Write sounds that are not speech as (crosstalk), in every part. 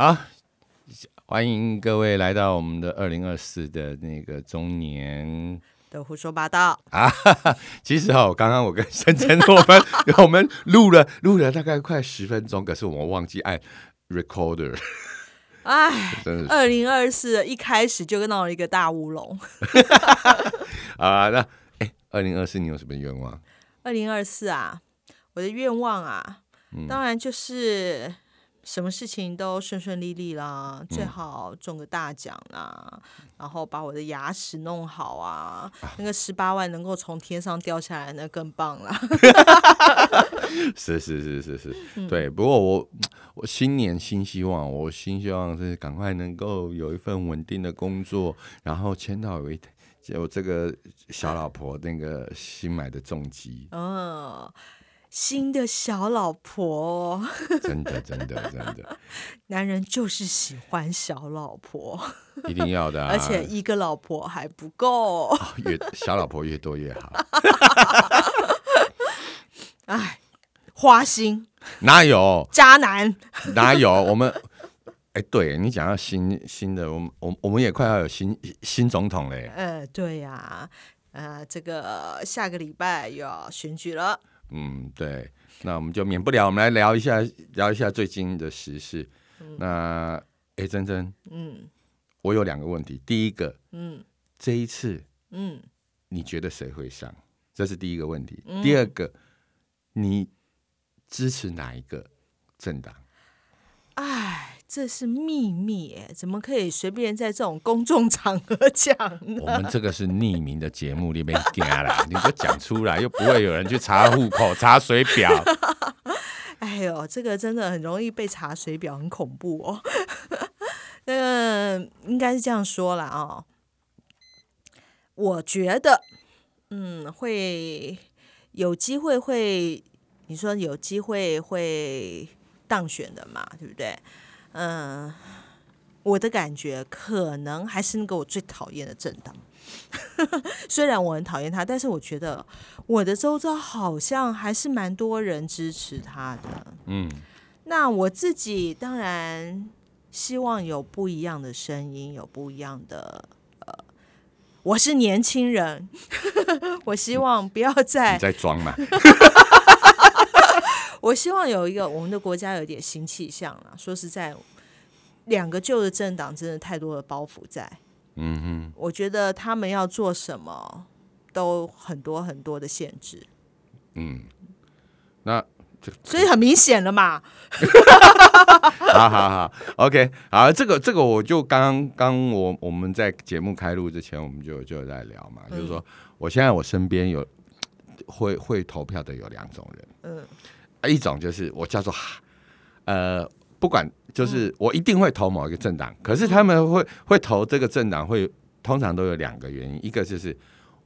好，欢迎各位来到我们的二零二四的那个中年的胡说八道。啊。(laughs) 其实哈，刚刚我跟深圳我们我们录了 (laughs) 录了大概快十分钟，可是我们忘记按 recorder，哎，真的是二零二四一开始就闹了一个大乌龙。(laughs) 啊。那哎，二零二四你有什么愿望？二零二四啊，我的愿望啊，嗯当然就是什么事情都顺顺利利啦，最嗯好中个大奖啦，然后把我的牙齿弄好啊，那个十八万能够从天上掉下来，那更棒啦。(laughs) 是是是是是，嗯对。不过我我新年新希望，我新希望是赶快能够有一份稳定的工作，然后签到有一有这个小老婆那个新买的重疾，嗯，新的小老婆，(laughs) 真的真的真的男人就是喜欢小老婆，一定要的、啊，(laughs) 而且一个老婆还不够。越小老婆越多越好。(laughs) 哎，花心哪有渣男，哪有我们？哎，对你讲到新新的，我们我我们也快要有新新总统嘞。呃，对呀、呃，这个下个礼拜又要选举了。嗯，对，那我们就免不了，我们来聊一下聊一下最近的时事。那哎，珍珍，嗯我有两个问题。第一个，嗯这一次嗯，你觉得谁会上？这是第一个问题。嗯第二个，你支持哪一个政党？哎，这是秘密哎，怎么可以随便在这种公众场合 (laughs) 讲呢？我们这个是匿名的节目里面讲啦，(laughs) 你就讲出来，又不会有人去查户口、查水表。(laughs) 哎呦，这个真的很容易被查水表，很恐怖哦。那个应该是这样说啦哦，我觉得，嗯，会有机会会，你说有机会会当选的嘛，对不对？嗯，我的感觉可能还是那个我最讨厌的政党。(laughs) 虽然我很讨厌他，但是我觉得我的周遭好像还是蛮多人支持他的。嗯，那我自己当然希望有不一样的声音，有不一样的呃，我是年轻人，(laughs) 我希望不要再你在装嘛？(laughs) 我希望有一个我们的国家有点新气象了。说实在，两个旧的政党真的太多的包袱在。嗯哼，我觉得他们要做什么都很多很多的限制，嗯，那这所以很明显了嘛。(laughs) 好好好，OK，好，这个这个我就刚刚我我们在节目开录之前，我们就就在聊嘛，就是说我现在我身边有会会投票的有两种人，嗯啊一种就是我叫做呃，不管就是我一定会投某一个政党，可是他们会会投这个政党会通常都有两个原因，一个就是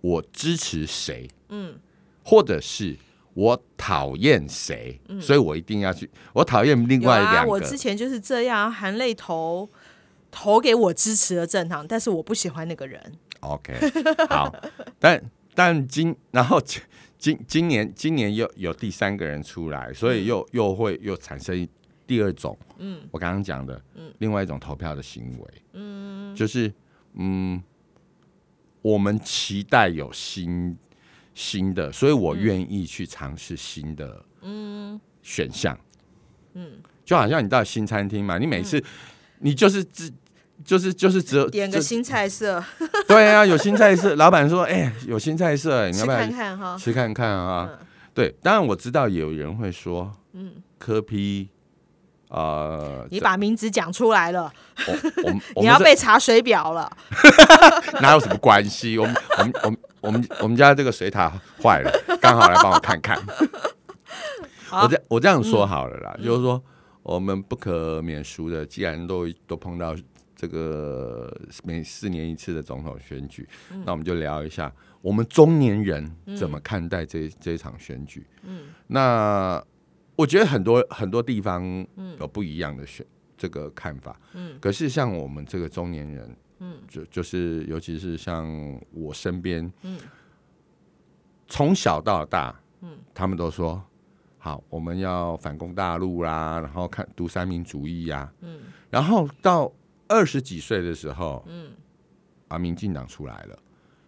我支持谁，嗯或者是我讨厌谁，所以我一定要去，我讨厌另外两个。我之前就是这样，含泪投投给我支持的政党，但是我不喜欢那个人。OK，好，但但今然后今今今年今年又有第三个人出来，所以又又会又产生第二种，嗯，我刚刚讲的，嗯，另外一种投票的行为，嗯，就是嗯，我们期待有新新的，所以我愿意去尝试新的，嗯，选项，嗯，就好像你到新餐厅嘛，你每次、你就是只。就是就是只有点个新菜色，(laughs) 对啊，有新菜色，老板说，哎、有新菜色，你要不要看看哈。吃看看啊？对，当然我知道有人会说，嗯，科批，呃，你把名字讲出来了，我 (laughs) 我要被查水表了。(laughs) 这哪有什么关系？我们我们我们我们我们家这个水塔坏了，刚好来帮我看看。我这我这样说好了啦，就是说我们不可免俗的，既然都都碰到这个每四年一次的总统选举，那我们就聊一下我们中年人怎么看待这这一场选举。嗯，那我觉得很多很多地方有不一样的选这个看法。嗯，可是像我们这个中年人，嗯，就就是尤其是像我身边，嗯，从小到大，嗯，他们都说。好，我们要反攻大陆啦，然后看读三民主义呀、嗯，然后到二十几岁的时候，嗯，啊，民进党出来了，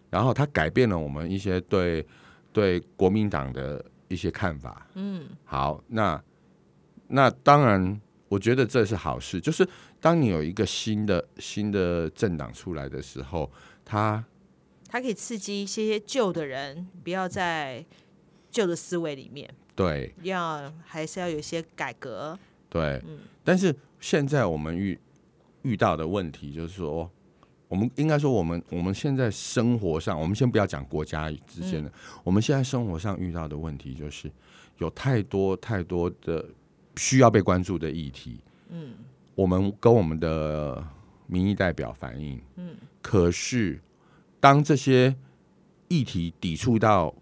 然后他改变了我们一些对对国民党的一些看法，嗯，好，那那当然，我觉得这是好事，就是当你有一个新的新的政党出来的时候，他他可以刺激一些旧的人，不要在旧的思维里面，对。要还是要有一些改革。对，但是现在我们遇遇到的问题就是说，我们应该说我们我们现在生活上，我们先不要讲国家之间的，我们现在生活上遇到的问题就是有太多太多的需要被关注的议题。嗯，我们跟我们的民意代表反映，嗯，可是当这些议题抵触到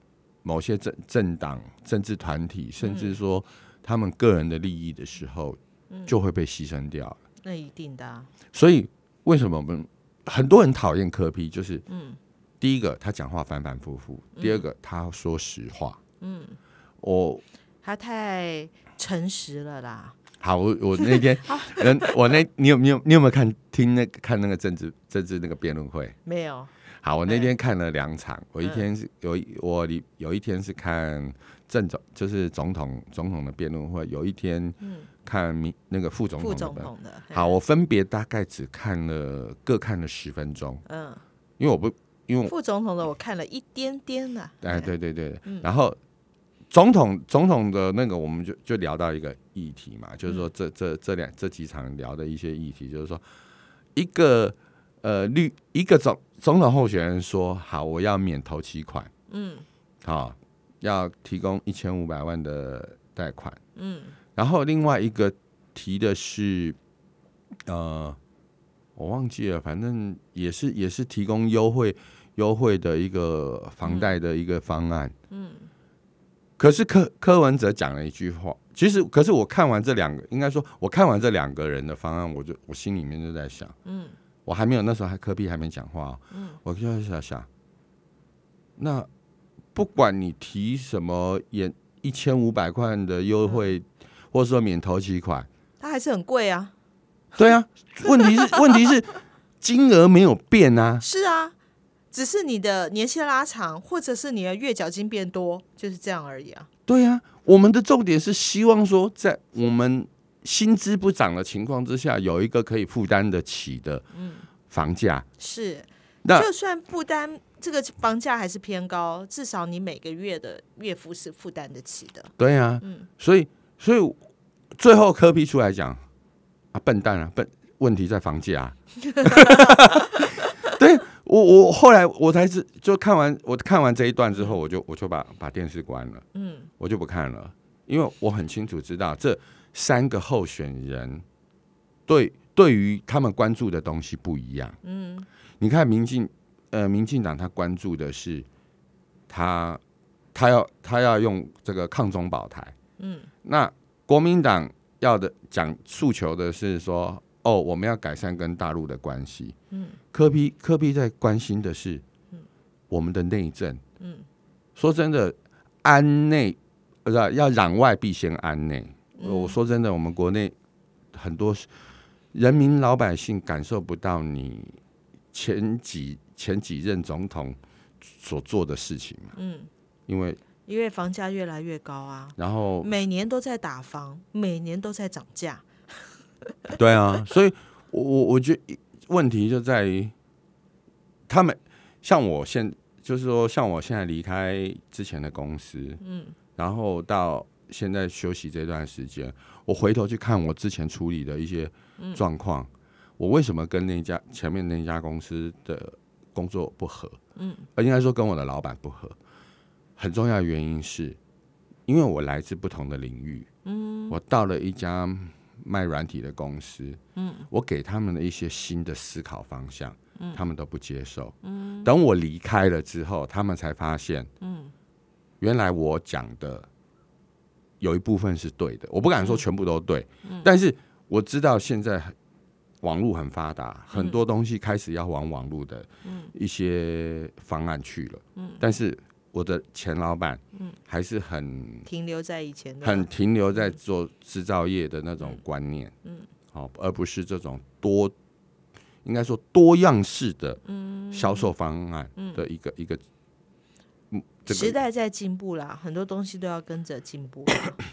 某些政政党、政治团体，甚至说他们个人的利益的时候，就会被牺牲掉。那一定的、啊，所以为什么我们很多人讨厌柯批？就是嗯，第一个他讲话反反复复，第二个他说实话。嗯，我他太诚实了啦。好，我我那天，(laughs) 嗯，我那你有你有你有没有看听那看那个政治政治那个辩论会？没有，好，我那天看了两场，我一天是有一我里有一天是看正总，就是总统总统的辩论会，有一天看民那个副总统副总统的。好，我分别大概只看了各看了十分钟，嗯，因为我不因为副总统的我看了一点点呐、哎对对对，然后总统总统的那个我们就就聊到一个议题嘛，就是说这这这两这几场聊的一些议题，就是说一个呃绿一个总总统候选人说好我要免头期款，嗯，好要提供一千五百万的贷款，嗯，然后另外一个提的是呃我忘记了，反正也是也是提供优惠优惠的一个房贷的一个方案，嗯。可是柯柯文哲讲了一句话，其实可是我看完这两个，应该说我看完这两个人的方案，我就我心里面就在想，嗯，我还没有那时候还科比还没讲话、哦，嗯，我就在想想，那不管你提什么演一千五百块的优惠，或者说免头期款，它还是很贵啊。对啊，问题是 (laughs) 问题是金额没有变啊，是啊，只是你的年限拉长，或者是你的月缴金变多，就是这样而已啊。对啊、我们的重点是希望说，在我们薪资不涨的情况之下，有一个可以负担得起的房价。是，那就算负担这个房价还是偏高，至少你每个月的月付是负担得起的。对呀、所以所以最后科批出来讲啊，笨蛋啊，笨，问题在房价、啊。(laughs) 对我我后来我才是就看完我看完这一段之后，我就我就把把电视关了，嗯，我就不看了，因为我很清楚知道这三个候选人对对于他们关注的东西不一样，嗯，你看民进呃民进党他关注的是他他要他要用这个抗中保台，嗯，那国民党要的讲诉求的是说，哦，我们要改善跟大陆的关系，嗯，科比科比在关心的是，我们的内政，嗯，说真的，安内不是要攘外必先安内，我说真的，我们国内很多人民老百姓感受不到你前几前几任总统所做的事情嘛，嗯，因为因为房价越来越高啊，然后每年都在打房，每年都在涨价。对啊，所以我我我觉得问题就在于他们像我现就是说像我现在离开之前的公司，嗯，然后到现在休息这段时间，我回头去看我之前处理的一些状况，我为什么跟那家前面那家公司的工作不合？嗯，应该说跟我的老板不合，很重要的原因是因为我来自不同的领域，嗯，我到了一家卖软体的公司，嗯，我给他们的一些新的思考方向，嗯，他们都不接受，嗯，等我离开了之后，他们才发现，嗯，原来我讲的有一部分是对的，我不敢说全部都对，但是我知道现在网络很发达，很多东西开始要往网络的一些方案去了，嗯，但是我的前老板，嗯，还是很停留在以前的很停留在做制造业的那种观念，嗯，好，而不是这种多应该说多样式的销售方案的一个一个。嗯，这个时代在进步啦，很多东西都要跟着进步。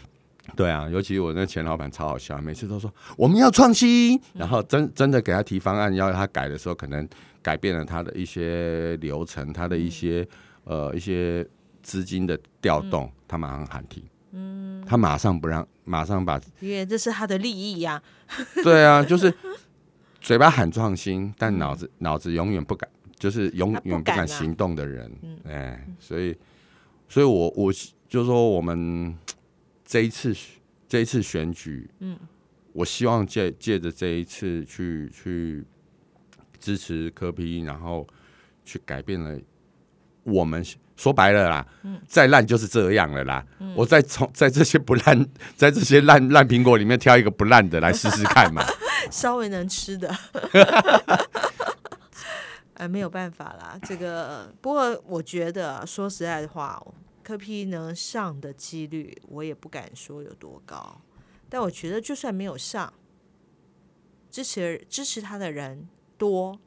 (coughs) 对啊，尤其我那前老板超好笑，每次都说我们要创新，然后真真的给他提方案要他改的时候，可能改变了他的一些流程，他的一些呃一些资金的调动，他马上喊停。嗯，他马上不让，马上把，因为这是他的利益呀。(laughs) 对啊，就是嘴巴喊创新，但脑子脑子永远不敢，就是永远不敢行动的人。哎，所以，所以我我就说我们。这一次这一次选举，嗯，我希望借借着这一次去去支持柯批，然后去改变了我们说白了啦，嗯，再烂就是这样了啦。我再从在这些不烂，(laughs) 在这些烂烂苹果里面挑一个不烂的来试试看嘛，(laughs) 稍微能吃的，(laughs) 哎，没有办法啦。这个不过我觉得说实在的话。科批能上的几率，我也不敢说有多高，但我觉得就算没有上，支持支持他的人多，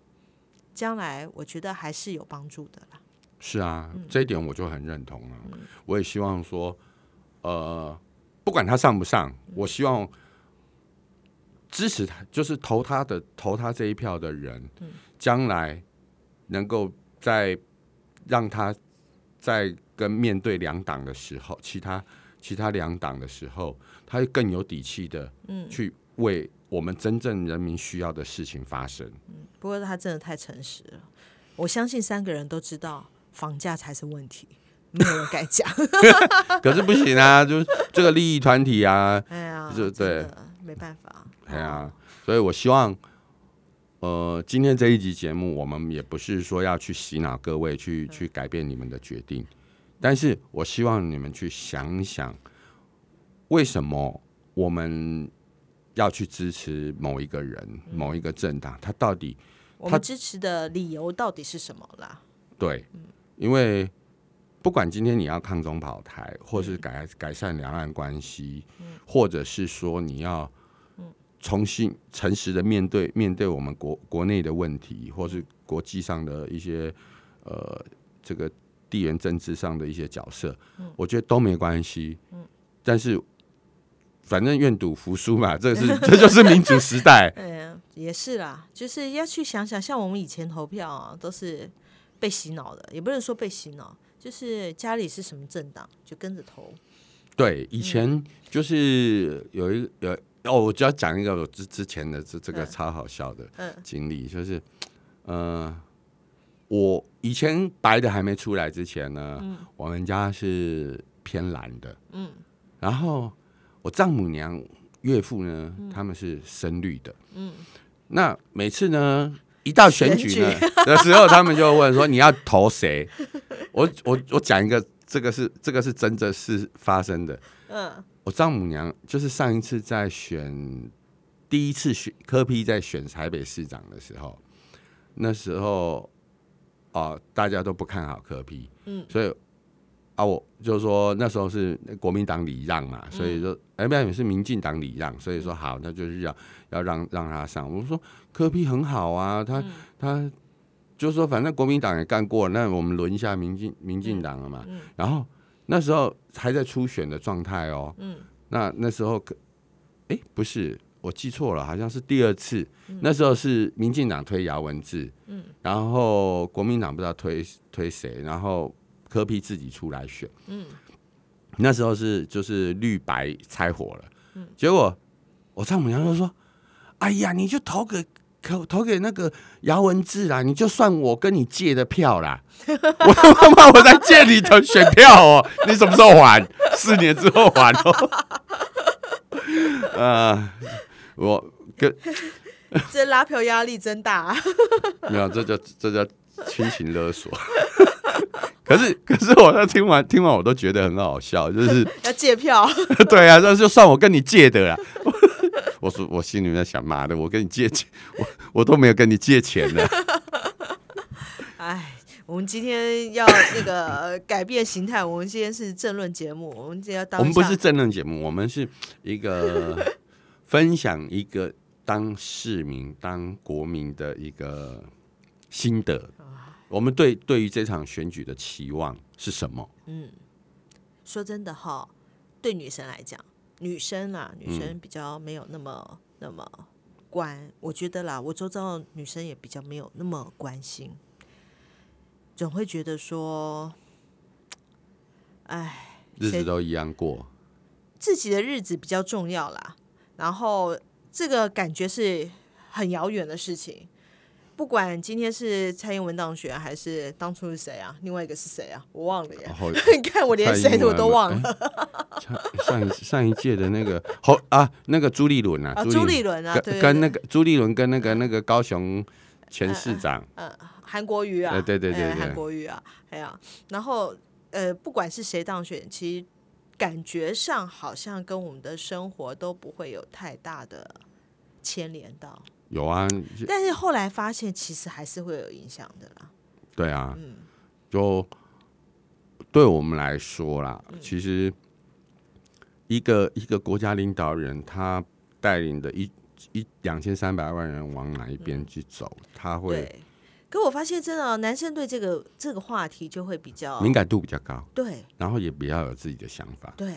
将来我觉得还是有帮助的啦。是啊，这一点我就很认同了。我也希望说，呃，不管他上不上，我希望支持他，就是投他的投他这一票的人，将来能够在让他在。跟面对两党的时候，其他其他两党的时候，他会更有底气的，嗯，去为我们真正人民需要的事情发声。嗯，不过他真的太诚实了，我相信三个人都知道房价才是问题，没有人敢讲。(laughs) 可是不行啊，就是这个利益团体啊，哎呀，就对，没办法。哎呀，所以我希望，呃，今天这一集节目，我们也不是说要去洗脑各位，去去改变你们的决定。但是我希望你们去想想，为什么我们要去支持某一个人、某一个政党？他到底我们支持的理由到底是什么啦？对，因为不管今天你要抗中保台，或是改改善两岸关系，或者是说你要重新诚实的面对面对我们国国内的问题，或是国际上的一些呃这个。地缘政治上的一些角色，我觉得都没关系。嗯，但是反正愿赌服输嘛，这是 (laughs) 这就是民主时代。(laughs) 嗯，也是啦，就是要去想想，像我们以前投票啊，都是被洗脑的，也不能说被洗脑，就是家里是什么政党就跟着投。对，以前就是有一有哦，我就要讲一个我之之前的这这个超好笑的经历，就是嗯。我以前白的还没出来之前呢，我们家是偏蓝的，嗯，然后我丈母娘、岳父呢，他们是深绿的，嗯，那每次呢，一到选举呢 (laughs) 的时候，他们就问说你要投谁？(laughs) 我我我讲一个，这个是这个是真的是发生的，嗯，我丈母娘就是上一次在选第一次选科批在选台北市长的时候，那时候。啊，大家都不看好柯批，嗯，所以啊，我就说那时候是国民党礼让嘛，所以说哎，不也是民进党礼让，所以说好，那就是要要让让他上。我说柯批很好啊，他他就是说反正国民党也干过，那我们轮一下民进民进党了嘛。然后那时候还在初选的状态哦，嗯，那那时候可哎不是。我记错了，好像是第二次，那时候是民进党推姚文智，嗯，然后国民党不知道推推谁，然后柯批自己出来选，嗯，那时候是就是绿白拆火了，嗯，结果我丈母娘就说：“哎呀，你就投给投投给那个姚文智啦，你就算我跟你借的票啦，(laughs) 我他妈我在借你的选票哦，你什么时候还？四年之后还哦，(laughs) 啊。”我跟 (laughs) 这拉票压力真大，没有，这叫这叫亲情勒索。可是可是，我在听完听完，我都觉得很好笑，就是要借票。对啊，那就算我跟你借的啦。我说我心里面想，妈的，我跟你借钱，我我都没有跟你借钱呢。哎，我们今天要那个改变形态，我们今天是政论节目，我们今天要当我们不是政论节目，我们是一个。(laughs) 分享一个当市民、当国民的一个心得。我们对对于这场选举的期望是什么？嗯说真的哈，对女生来讲，女生啦，女嗯生比较没有那么、那么关，我觉得啦，我周遭的女生也比较没有那么关心，总会觉得说，哎，日子都一样过，自己的日子比较重要啦。然后这个感觉是很遥远的事情。不管今天是蔡英文当选，还是当初是谁啊？另外一个是谁啊？我忘了耶 (laughs) 你看我连谁我都忘了上上一上一届的那个侯啊，那个朱立伦啊，啊，朱立伦啊，跟跟那个朱立伦跟那个那个高雄前市长，韩国瑜啊，呃对对对对。哎韩国瑜啊，哎呀，然后呃，不管是谁当选，其实感觉上好像跟我们的生活都不会有太大的牵连到，有啊，但是后来发现其实还是会有影响的啦。对啊，嗯。就对我们来说啦，嗯。其实一个一个国家领导人，他带领的一一两千三百万人往哪一边去走，他会对，可我发现真的哦、男生对这个这个话题就会比较敏感度比较高，对。然后也比较有自己的想法。对，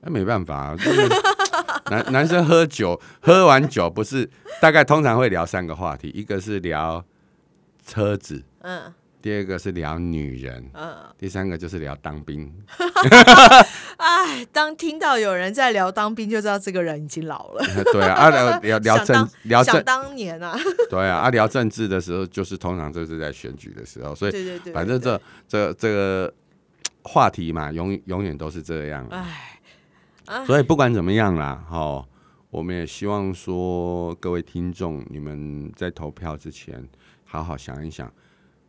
那没办法、啊，就是 (laughs) 男男生喝酒，喝完酒不是大概通常会聊三个话题，一个是聊车子，嗯第二个是聊女人，嗯，第三个就是聊当兵。(laughs) 哎，当听到有人在聊当兵，就知道这个人已经老了。(laughs) 对啊，啊聊 (laughs) 聊聊政聊政想当年啊，对啊，啊聊政治的时候，就是通常就是在选举的时候，所以对对对，反正对这这这个话题嘛，永永远都是这样。哎，所以不管怎么样啦，哈，我们也希望说各位听众，你们在投票之前，好好想一想，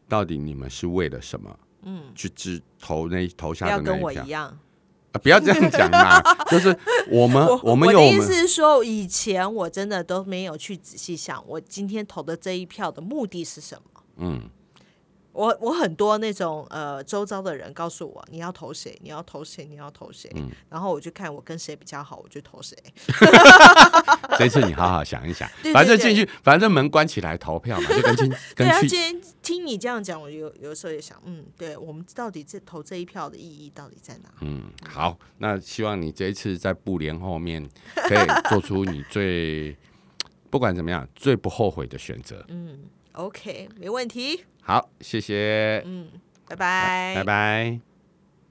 到底你们是为了什么？嗯，去支投那投不下要跟的那一票我一样。啊！不要这样讲嘛，(laughs) 就是我们我们有我的意思是说，以前我真的都没有去仔细想，我今天投的这一票的目的是什么。嗯，我我很多那种呃周遭的人告诉我你要投谁，你要投谁，你要投谁，嗯然后我就看我跟谁比较好，我就投谁。(laughs) 这次你好好想一想对，对对反正进去，反正门关起来投票嘛，就跟去 (laughs) 对啊，跟去今天听你这样讲，我有有时候也想，嗯，对我们到底这投这一票的意义到底在哪？嗯，好，那希望你这一次在布联后面可以做出你最 (laughs) 不管怎么样最不后悔的选择。嗯，OK，没问题，好，谢谢，嗯，拜拜，拜拜。